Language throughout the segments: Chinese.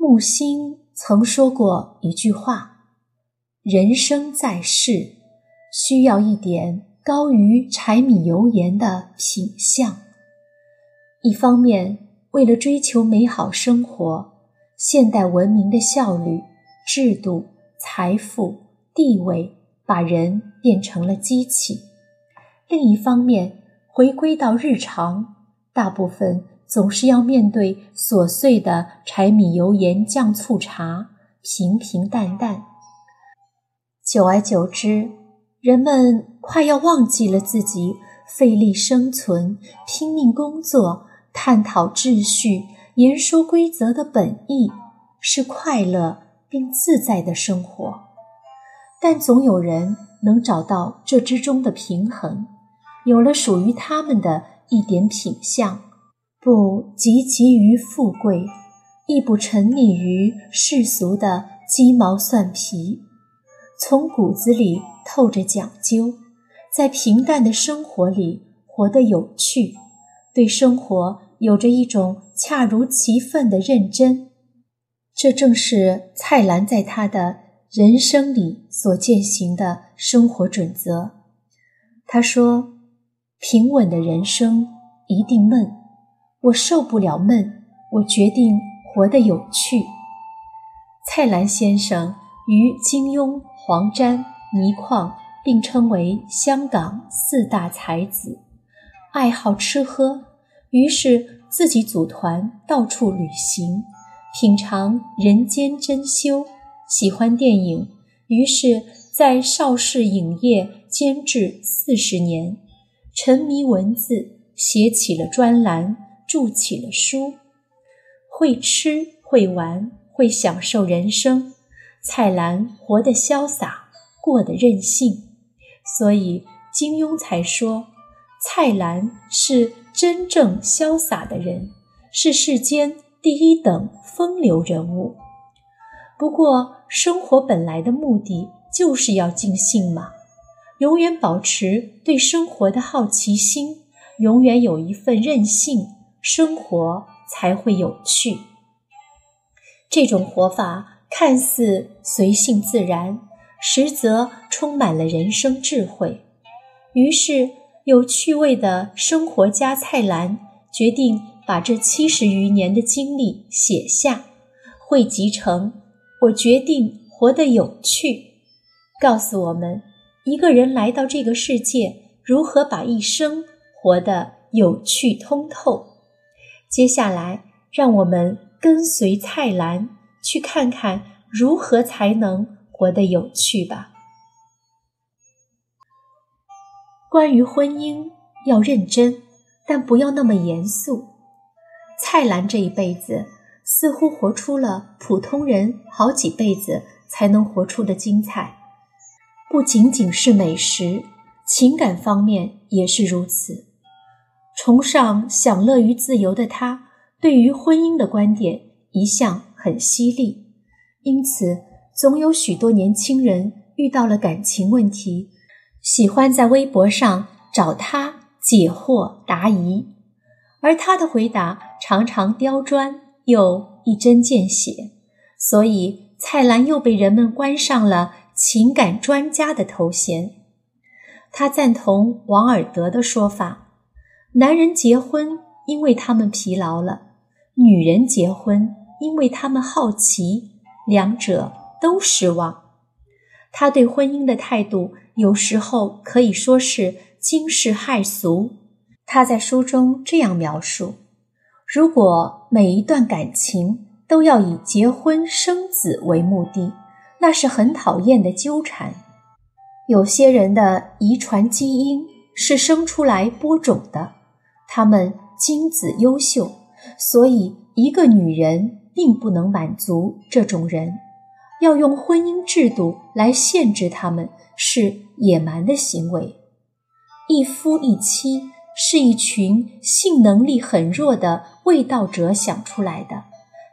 木心曾说过一句话：“人生在世，需要一点高于柴米油盐的品相。一方面，为了追求美好生活，现代文明的效率、制度、财富、地位，把人变成了机器；另一方面，回归到日常，大部分。”总是要面对琐碎的柴米油盐酱醋茶，平平淡淡。久而久之，人们快要忘记了自己费力生存、拼命工作、探讨秩序、言说规则的本意是快乐并自在的生活。但总有人能找到这之中的平衡，有了属于他们的一点品相。不汲汲于富贵，亦不沉溺于世俗的鸡毛蒜皮，从骨子里透着讲究，在平淡的生活里活得有趣，对生活有着一种恰如其分的认真。这正是蔡澜在他的人生里所践行的生活准则。他说：“平稳的人生一定闷。”我受不了闷，我决定活得有趣。蔡澜先生与金庸、黄沾、倪匡并称为香港四大才子，爱好吃喝，于是自己组团到处旅行，品尝人间珍馐；喜欢电影，于是，在邵氏影业监制四十年，沉迷文字，写起了专栏。著起了书，会吃会玩会享受人生。蔡澜活得潇洒，过得任性，所以金庸才说蔡澜是真正潇洒的人，是世间第一等风流人物。不过，生活本来的目的就是要尽兴嘛，永远保持对生活的好奇心，永远有一份任性。生活才会有趣。这种活法看似随性自然，实则充满了人生智慧。于是，有趣味的生活家蔡澜决定把这七十余年的经历写下，汇集成《我决定活得有趣》，告诉我们一个人来到这个世界，如何把一生活得有趣通透。接下来，让我们跟随蔡澜去看看如何才能活得有趣吧。关于婚姻，要认真，但不要那么严肃。蔡澜这一辈子似乎活出了普通人好几辈子才能活出的精彩，不仅仅是美食，情感方面也是如此。崇尚享乐与自由的他，对于婚姻的观点一向很犀利，因此总有许多年轻人遇到了感情问题，喜欢在微博上找他解惑答疑，而他的回答常常刁钻又一针见血，所以蔡澜又被人们冠上了情感专家的头衔。他赞同王尔德的说法。男人结婚，因为他们疲劳了；女人结婚，因为他们好奇。两者都失望。他对婚姻的态度，有时候可以说是惊世骇俗。他在书中这样描述：如果每一段感情都要以结婚生子为目的，那是很讨厌的纠缠。有些人的遗传基因是生出来播种的。他们精子优秀，所以一个女人并不能满足这种人。要用婚姻制度来限制他们，是野蛮的行为。一夫一妻是一群性能力很弱的卫道者想出来的，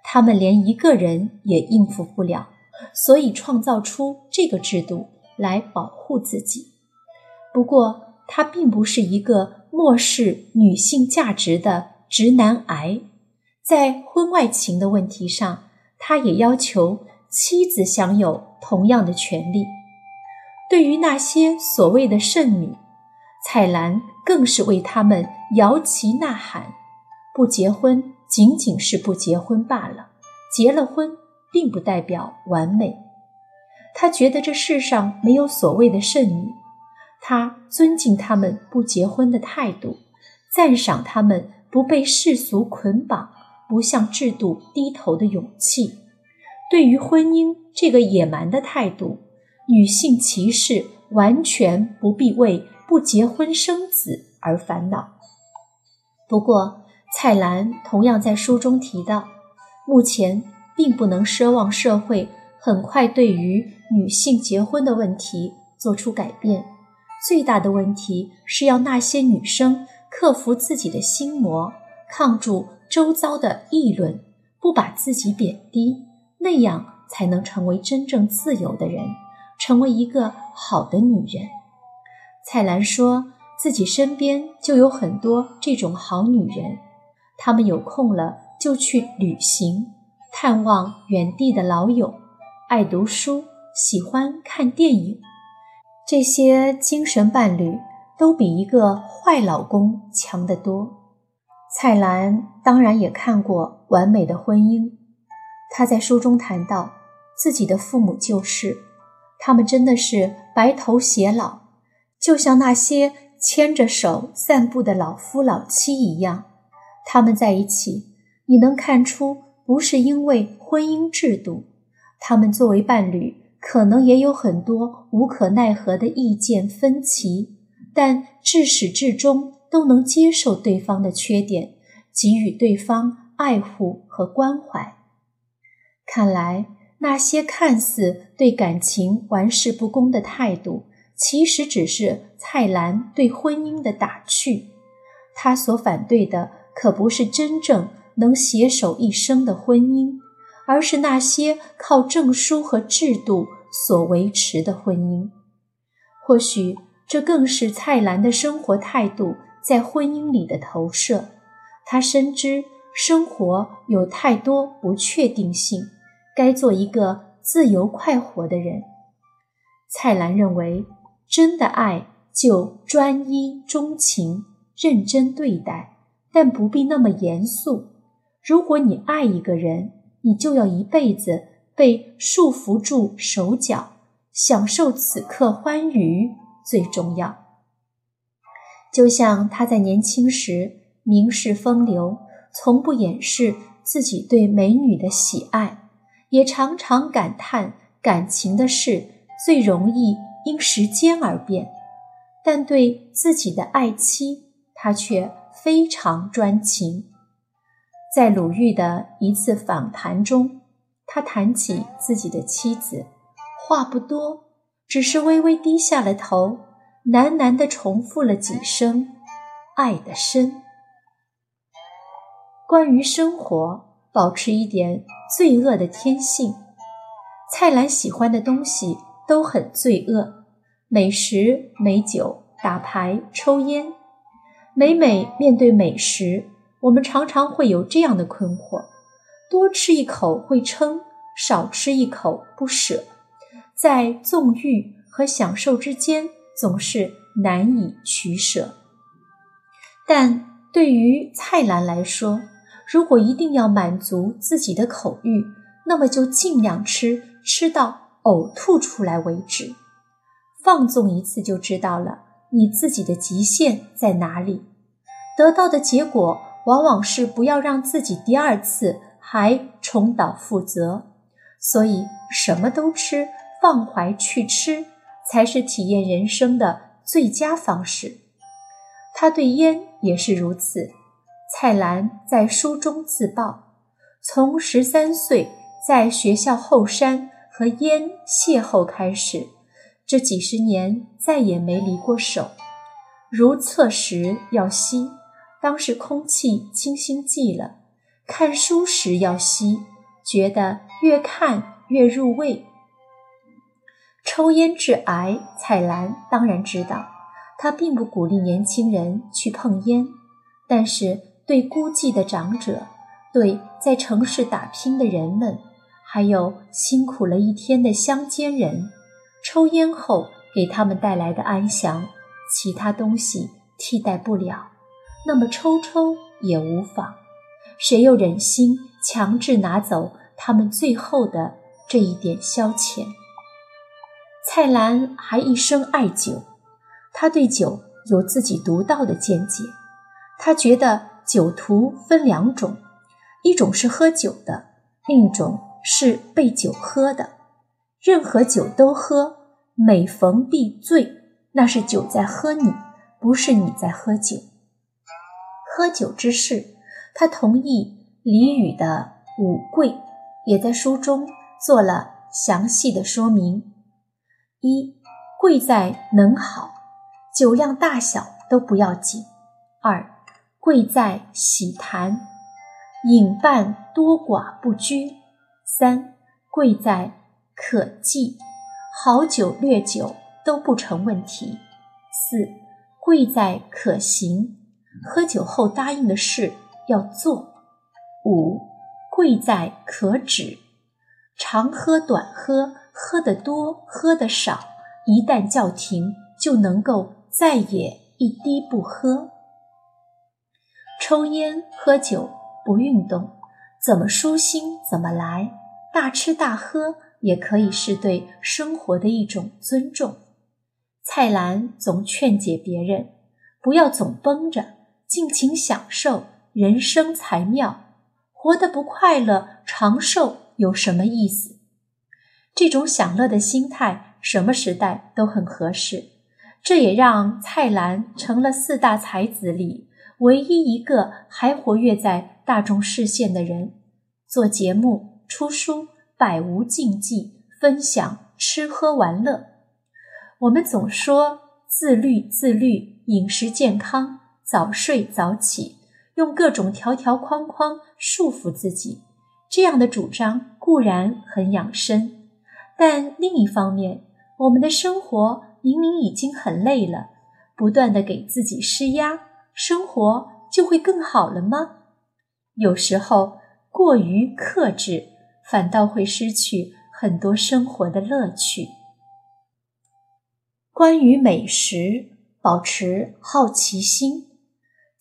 他们连一个人也应付不了，所以创造出这个制度来保护自己。不过，它并不是一个。漠视女性价值的直男癌，在婚外情的问题上，他也要求妻子享有同样的权利。对于那些所谓的剩女，蔡澜更是为他们摇旗呐喊：不结婚仅仅是不结婚罢了，结了婚并不代表完美。他觉得这世上没有所谓的剩女，他尊敬他们不结婚的态度，赞赏他们不被世俗捆绑、不向制度低头的勇气。对于婚姻这个野蛮的态度，女性歧视完全不必为不结婚生子而烦恼。不过，蔡澜同样在书中提到，目前并不能奢望社会很快对于女性结婚的问题做出改变。最大的问题是要那些女生克服自己的心魔，抗住周遭的议论，不把自己贬低，那样才能成为真正自由的人，成为一个好的女人。蔡澜说自己身边就有很多这种好女人，她们有空了就去旅行，探望远地的老友，爱读书。喜欢看电影，这些精神伴侣都比一个坏老公强得多。蔡澜当然也看过完美的婚姻，他在书中谈到自己的父母就是，他们真的是白头偕老，就像那些牵着手散步的老夫老妻一样。他们在一起，你能看出不是因为婚姻制度，他们作为伴侣。可能也有很多无可奈何的意见分歧，但至始至终都能接受对方的缺点，给予对方爱护和关怀。看来，那些看似对感情玩世不恭的态度，其实只是蔡澜对婚姻的打趣。他所反对的，可不是真正能携手一生的婚姻。而是那些靠证书和制度所维持的婚姻，或许这更是蔡澜的生活态度在婚姻里的投射。他深知生活有太多不确定性，该做一个自由快活的人。蔡澜认为，真的爱就专一、钟情、认真对待，但不必那么严肃。如果你爱一个人，你就要一辈子被束缚住手脚，享受此刻欢愉最重要。就像他在年轻时名士风流，从不掩饰自己对美女的喜爱，也常常感叹感情的事最容易因时间而变。但对自己的爱妻，他却非常专情。在鲁豫的一次访谈中，他谈起自己的妻子，话不多，只是微微低下了头，喃喃地重复了几声“爱的深”。关于生活，保持一点罪恶的天性。蔡澜喜欢的东西都很罪恶：美食、美酒、打牌、抽烟。每每面对美食，我们常常会有这样的困惑：多吃一口会撑，少吃一口不舍，在纵欲和享受之间总是难以取舍。但对于蔡澜来说，如果一定要满足自己的口欲，那么就尽量吃，吃到呕吐出来为止。放纵一次就知道了你自己的极限在哪里，得到的结果。往往是不要让自己第二次还重蹈覆辙，所以什么都吃，放怀去吃，才是体验人生的最佳方式。他对烟也是如此。蔡澜在书中自曝，从十三岁在学校后山和烟邂逅开始，这几十年再也没离过手，如厕时要吸。当时空气清新剂了，看书时要吸，觉得越看越入味。抽烟致癌，蔡澜当然知道，他并不鼓励年轻人去碰烟，但是对孤寂的长者，对在城市打拼的人们，还有辛苦了一天的乡间人，抽烟后给他们带来的安详，其他东西替代不了。那么抽抽也无妨，谁又忍心强制拿走他们最后的这一点消遣？蔡澜还一生爱酒，他对酒有自己独到的见解。他觉得酒徒分两种，一种是喝酒的，另一种是被酒喝的。任何酒都喝，每逢必醉，那是酒在喝你，不是你在喝酒。喝酒之事，他同意李煜的五贵，也在书中做了详细的说明。一贵在能好，酒量大小都不要紧。二贵在喜谈，饮伴多寡不拘。三贵在可记，好酒劣酒都不成问题。四贵在可行，喝酒后答应的事要做。五贵在可止，长喝短喝。喝得多，喝得少，一旦叫停，就能够再也一滴不喝。抽烟喝酒不运动，怎么舒心怎么来。大吃大喝也可以是对生活的一种尊重。蔡澜总劝解别人，不要总绷着，尽情享受，人生才妙。活得不快乐，长寿有什么意思？这种享乐的心态，什么时代都很合适。这也让蔡澜成了四大才子里唯一一个还活跃在大众视线的人。做节目、出书，百无禁忌，分享吃喝玩乐。我们总说自律、自律，饮食健康，早睡早起，用各种条条框框束缚自己。这样的主张固然很养生。但另一方面，我们的生活明明已经很累了，不断的给自己施压，生活就会更好了吗？有时候过于克制，反倒会失去很多生活的乐趣。关于美食，保持好奇心，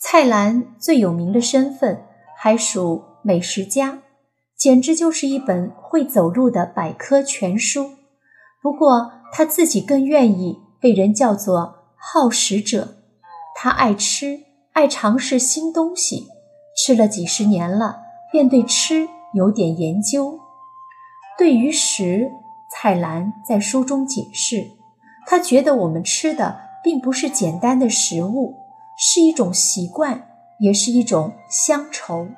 蔡澜最有名的身份还属美食家。简直就是一本会走路的百科全书。不过他自己更愿意被人叫做好食者。他爱吃，爱尝试新东西，吃了几十年了，便对吃有点研究。对于食，蔡澜在书中解释，他觉得我们吃的并不是简单的食物，是一种习惯，也是一种乡愁。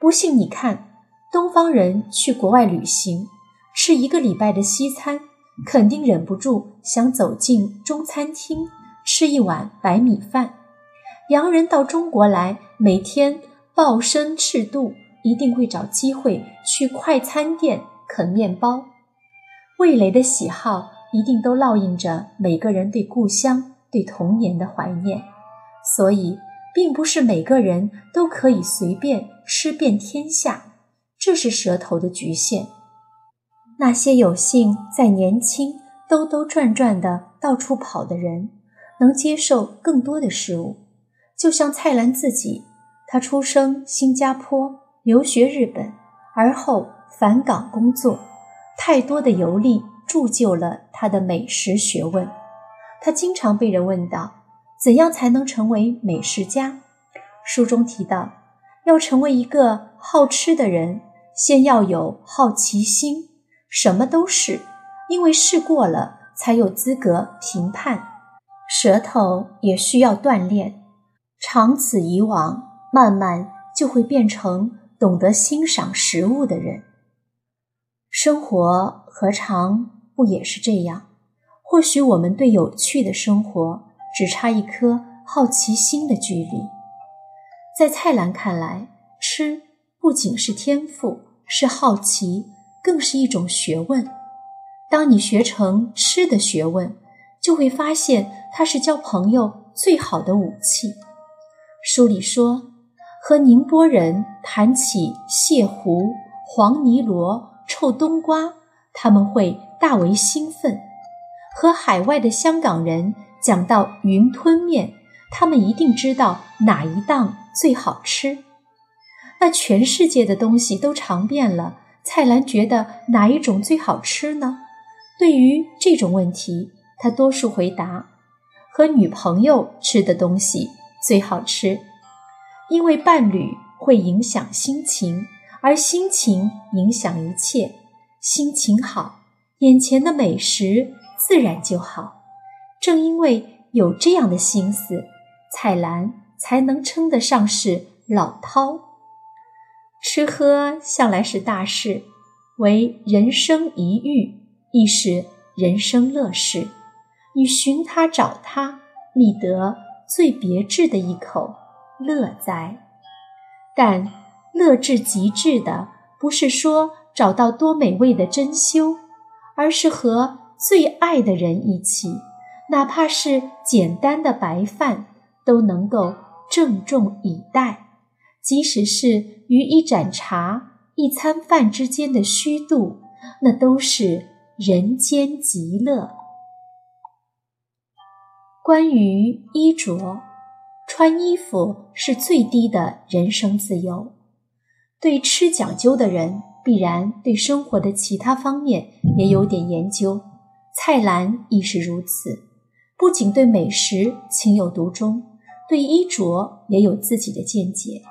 不信你看。东方人去国外旅行，吃一个礼拜的西餐，肯定忍不住想走进中餐厅吃一碗白米饭。洋人到中国来，每天抱身赤肚，一定会找机会去快餐店啃面包。味蕾的喜好一定都烙印着每个人对故乡、对童年的怀念，所以并不是每个人都可以随便吃遍天下。这是舌头的局限。那些有幸在年轻兜兜转转的到处跑的人，能接受更多的事物。就像蔡澜自己，他出生新加坡，留学日本，而后返港工作。太多的游历铸就了他的美食学问。他经常被人问到，怎样才能成为美食家？书中提到，要成为一个好吃的人。先要有好奇心，什么都试，因为试过了才有资格评判。舌头也需要锻炼，长此以往，慢慢就会变成懂得欣赏食物的人。生活何尝不也是这样？或许我们对有趣的生活只差一颗好奇心的距离。在蔡澜看来，吃不仅是天赋。是好奇，更是一种学问。当你学成吃的学问，就会发现它是交朋友最好的武器。书里说，和宁波人谈起蟹糊、黄泥螺、臭冬瓜，他们会大为兴奋；和海外的香港人讲到云吞面，他们一定知道哪一档最好吃。那全世界的东西都尝遍了，蔡澜觉得哪一种最好吃呢？对于这种问题，他多数回答：和女朋友吃的东西最好吃，因为伴侣会影响心情，而心情影响一切。心情好，眼前的美食自然就好。正因为有这样的心思，蔡澜才能称得上是老饕。吃喝向来是大事，为人生一遇，亦是人生乐事。你寻他找他，觅得最别致的一口乐哉。但乐至极致的，不是说找到多美味的珍馐，而是和最爱的人一起，哪怕是简单的白饭，都能够郑重以待。即使是与一盏茶、一餐饭之间的虚度，那都是人间极乐。关于衣着，穿衣服是最低的人生自由。对吃讲究的人，必然对生活的其他方面也有点研究。蔡澜亦是如此，不仅对美食情有独钟，对衣着也有自己的见解。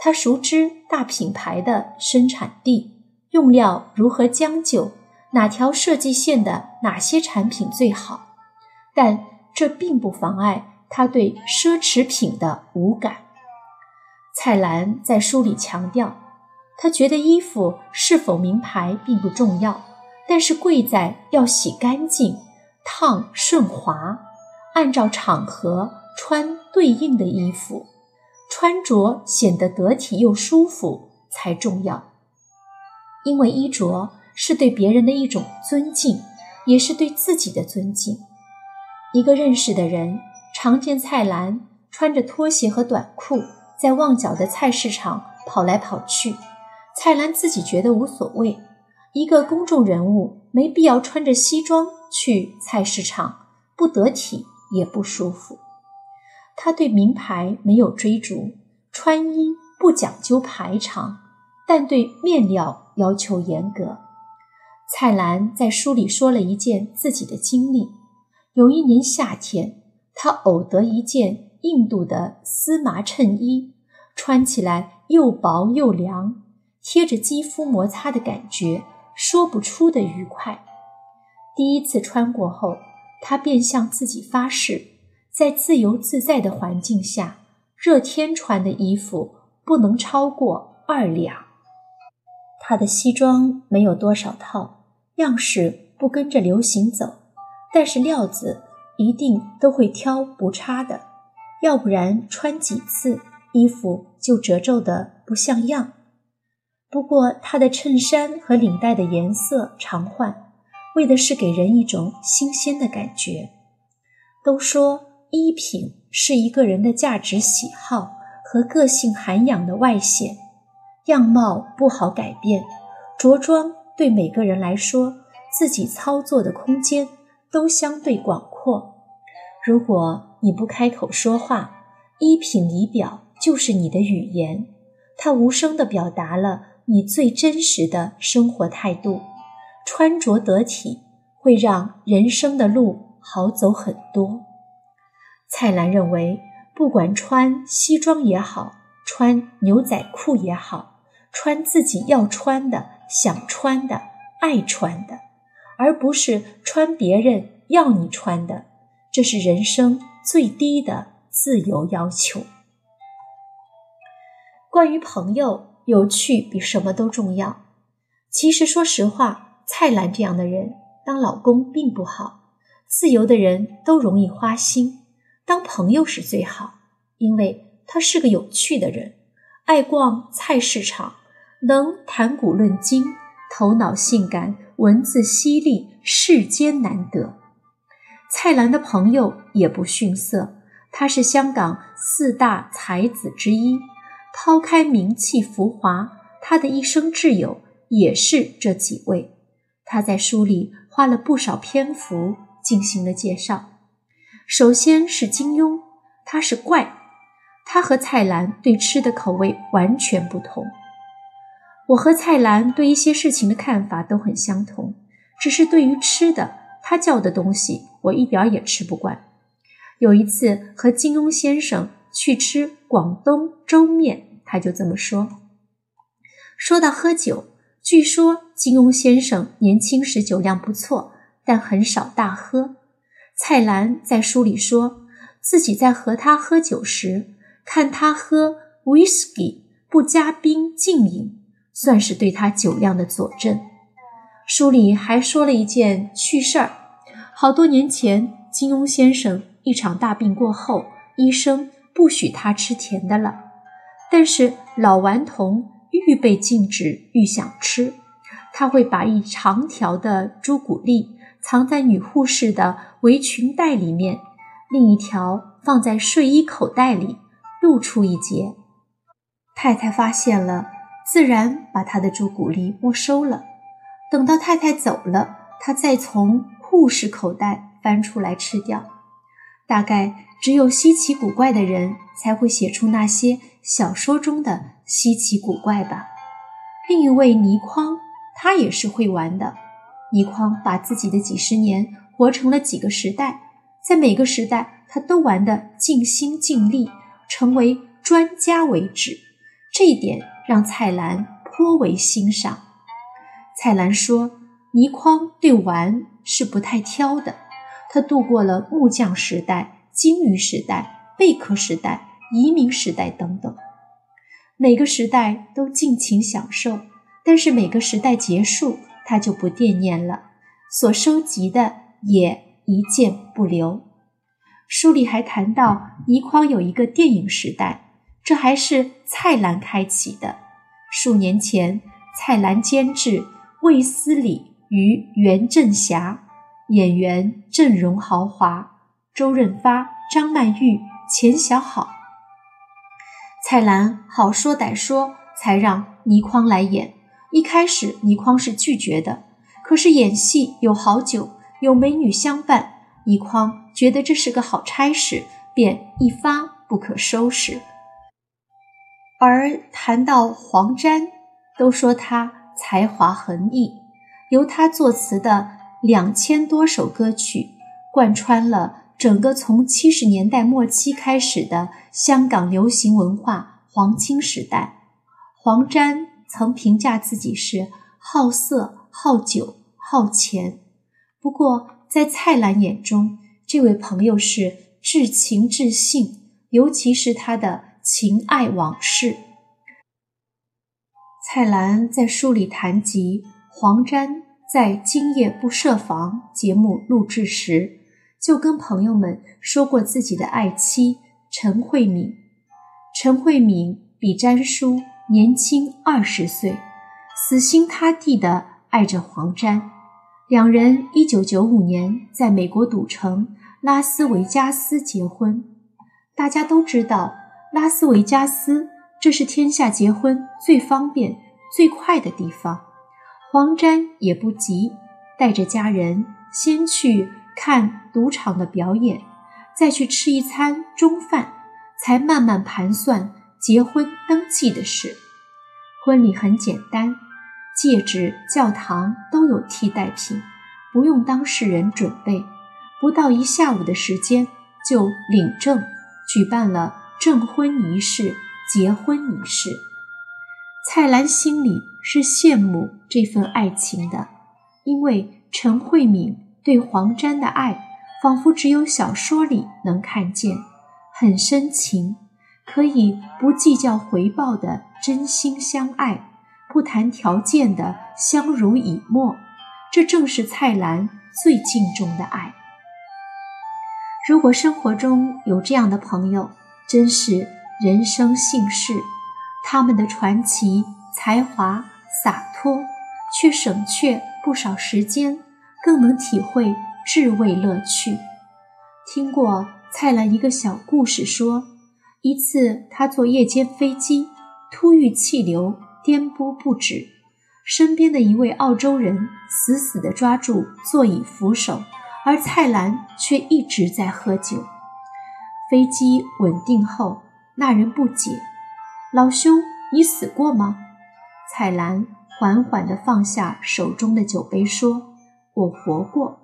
他熟知大品牌的生产地、用料如何将就，哪条设计线的哪些产品最好，但这并不妨碍他对奢侈品的无感。蔡澜在书里强调，他觉得衣服是否名牌并不重要，但是贵在要洗干净、烫顺滑，按照场合穿对应的衣服。穿着显得得体又舒服才重要，因为衣着是对别人的一种尊敬，也是对自己的尊敬。一个认识的人常见蔡澜穿着拖鞋和短裤在旺角的菜市场跑来跑去，蔡澜自己觉得无所谓。一个公众人物没必要穿着西装去菜市场，不得体也不舒服。他对名牌没有追逐，穿衣不讲究排场，但对面料要求严格。蔡澜在书里说了一件自己的经历：有一年夏天，他偶得一件印度的丝麻衬衣，穿起来又薄又凉，贴着肌肤摩擦的感觉，说不出的愉快。第一次穿过后，他便向自己发誓。在自由自在的环境下，热天穿的衣服不能超过二两。他的西装没有多少套，样式不跟着流行走，但是料子一定都会挑不差的，要不然穿几次衣服就褶皱的不像样。不过他的衬衫和领带的颜色常换，为的是给人一种新鲜的感觉。都说。衣品是一个人的价值喜好和个性涵养的外显，样貌不好改变，着装对每个人来说，自己操作的空间都相对广阔。如果你不开口说话，衣品仪表就是你的语言，它无声地表达了你最真实的生活态度。穿着得体，会让人生的路好走很多。蔡澜认为，不管穿西装也好，穿牛仔裤也好，穿自己要穿的、想穿的、爱穿的，而不是穿别人要你穿的，这是人生最低的自由要求。关于朋友，有趣比什么都重要。其实，说实话，蔡澜这样的人当老公并不好，自由的人都容易花心。当朋友是最好，因为他是个有趣的人，爱逛菜市场，能谈古论今，头脑性感，文字犀利，世间难得。蔡澜的朋友也不逊色，他是香港四大才子之一。抛开名气浮华，他的一生挚友也是这几位。他在书里花了不少篇幅进行了介绍。首先是金庸，他是怪，他和蔡澜对吃的口味完全不同。我和蔡澜对一些事情的看法都很相同，只是对于吃的，他叫的东西我一点也吃不惯。有一次和金庸先生去吃广东粥面，他就这么说。说到喝酒，据说金庸先生年轻时酒量不错，但很少大喝。蔡澜在书里说自己在和他喝酒时，看他喝 whisky 不加冰静饮。算是对他酒量的佐证。书里还说了一件趣事儿：好多年前，金庸先生一场大病过后，医生不许他吃甜的了。但是老顽童愈被禁止，愈想吃。他会把一长条的朱古力藏在女护士的围裙袋里面，另一条放在睡衣口袋里，露出一截。太太发现了。自然把他的朱古力没收了。等到太太走了，他再从护士口袋翻出来吃掉。大概只有稀奇古怪的人才会写出那些小说中的稀奇古怪吧。另一位倪匡，他也是会玩的。倪匡把自己的几十年活成了几个时代，在每个时代他都玩得尽心尽力，成为专家为止。这一点。让蔡澜颇为欣赏。蔡澜说：“倪匡对玩是不太挑的，他度过了木匠时代、鲸鱼时代、贝壳时代、移民时代等等，每个时代都尽情享受。但是每个时代结束，他就不惦念了，所收集的也一件不留。”书里还谈到，倪匡有一个电影时代。这还是蔡澜开启的。数年前，蔡澜监制《卫斯理与袁振侠》，演员阵容豪华，周润发、张曼玉、钱小好。蔡澜好说歹说，才让倪匡来演。一开始，倪匡是拒绝的。可是演戏有好酒，有美女相伴，倪匡觉得这是个好差事，便一发不可收拾。而谈到黄沾，都说他才华横溢，由他作词的两千多首歌曲，贯穿了整个从七十年代末期开始的香港流行文化黄金时代。黄沾曾评价自己是好色、好酒、好钱，不过在蔡澜眼中，这位朋友是至情至性，尤其是他的。情爱往事。蔡澜在书里谈及黄沾在《今夜不设防》节目录制时，就跟朋友们说过自己的爱妻陈慧敏。陈慧敏比詹叔年轻二十岁，死心塌地地爱着黄沾。两人一九九五年在美国赌城拉斯维加斯结婚。大家都知道。拉斯维加斯，这是天下结婚最方便、最快的地方。黄沾也不急，带着家人先去看赌场的表演，再去吃一餐中饭，才慢慢盘算结婚登记的事。婚礼很简单，戒指、教堂都有替代品，不用当事人准备，不到一下午的时间就领证，举办了。证婚仪式、结婚仪式，蔡澜心里是羡慕这份爱情的，因为陈慧敏对黄沾的爱，仿佛只有小说里能看见，很深情，可以不计较回报的真心相爱，不谈条件的相濡以沫，这正是蔡澜最敬重的爱。如果生活中有这样的朋友，真是人生幸事，他们的传奇才华洒脱，却省却不少时间，更能体会至味乐趣。听过蔡澜一个小故事，说一次他坐夜间飞机，突遇气流颠簸不止，身边的一位澳洲人死死地抓住座椅扶手，而蔡澜却一直在喝酒。飞机稳定后，那人不解：“老兄，你死过吗？”蔡澜缓缓地放下手中的酒杯，说：“我活过。”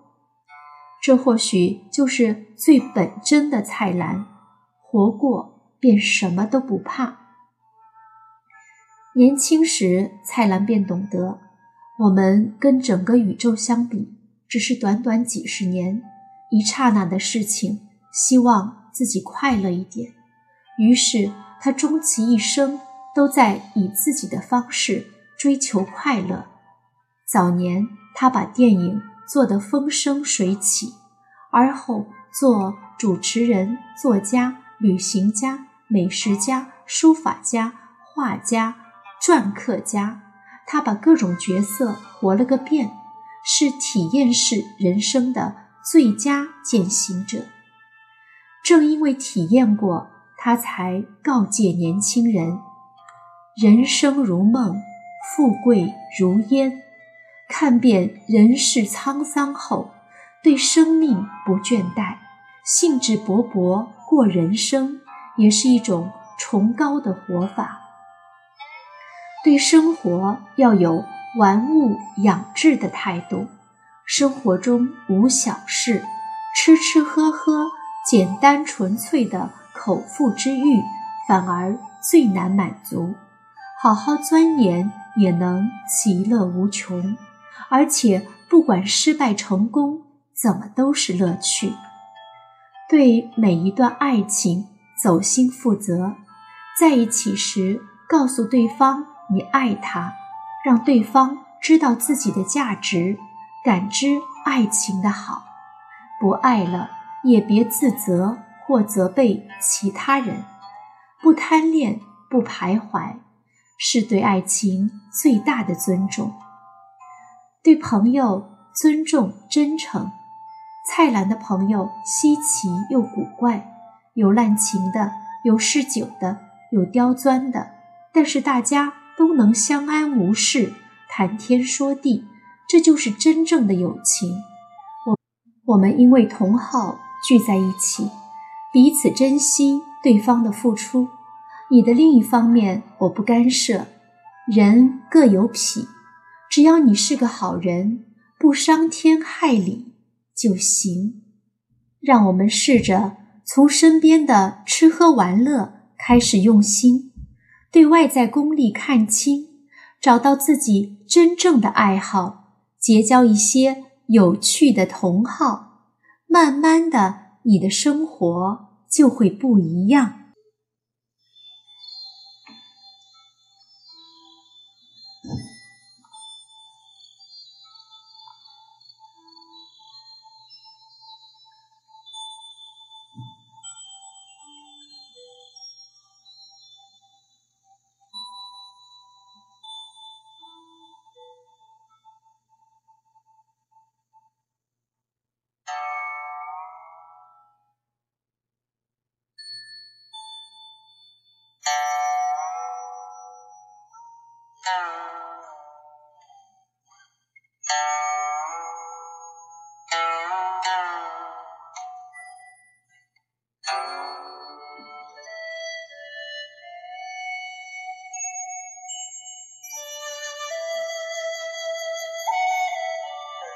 这或许就是最本真的蔡澜，活过便什么都不怕。年轻时，蔡澜便懂得，我们跟整个宇宙相比，只是短短几十年、一刹那的事情。希望自己快乐一点，于是他终其一生都在以自己的方式追求快乐。早年，他把电影做得风生水起，而后做主持人、作家、旅行家、美食家、书法家、画家。篆刻家，他把各种角色活了个遍，是体验式人生的最佳践行者。正因为体验过，他才告诫年轻人：人生如梦，富贵如烟。看遍人世沧桑后，对生命不倦怠，兴致勃勃过人生，也是一种崇高的活法。对生活要有玩物养志的态度，生活中无小事，吃吃喝喝，简单纯粹的口腹之欲反而最难满足。好好钻研也能其乐无穷，而且不管失败成功，怎么都是乐趣。对每一段爱情走心负责，在一起时告诉对方。你爱他，让对方知道自己的价值，感知爱情的好。不爱了，也别自责或责备其他人。不贪恋，不徘徊，是对爱情最大的尊重。对朋友尊重真诚。蔡澜的朋友稀奇又古怪，有滥情的，有嗜酒的，有刁钻的，但是大家。都能相安无事，谈天说地，这就是真正的友情。我我们因为同好聚在一起，彼此珍惜对方的付出。你的另一方面，我不干涉。人各有癖，只要你是个好人，不伤天害理就行。让我们试着从身边的吃喝玩乐开始用心。对外在功利看清，找到自己真正的爱好，结交一些有趣的同好，慢慢的，你的生活就会不一样。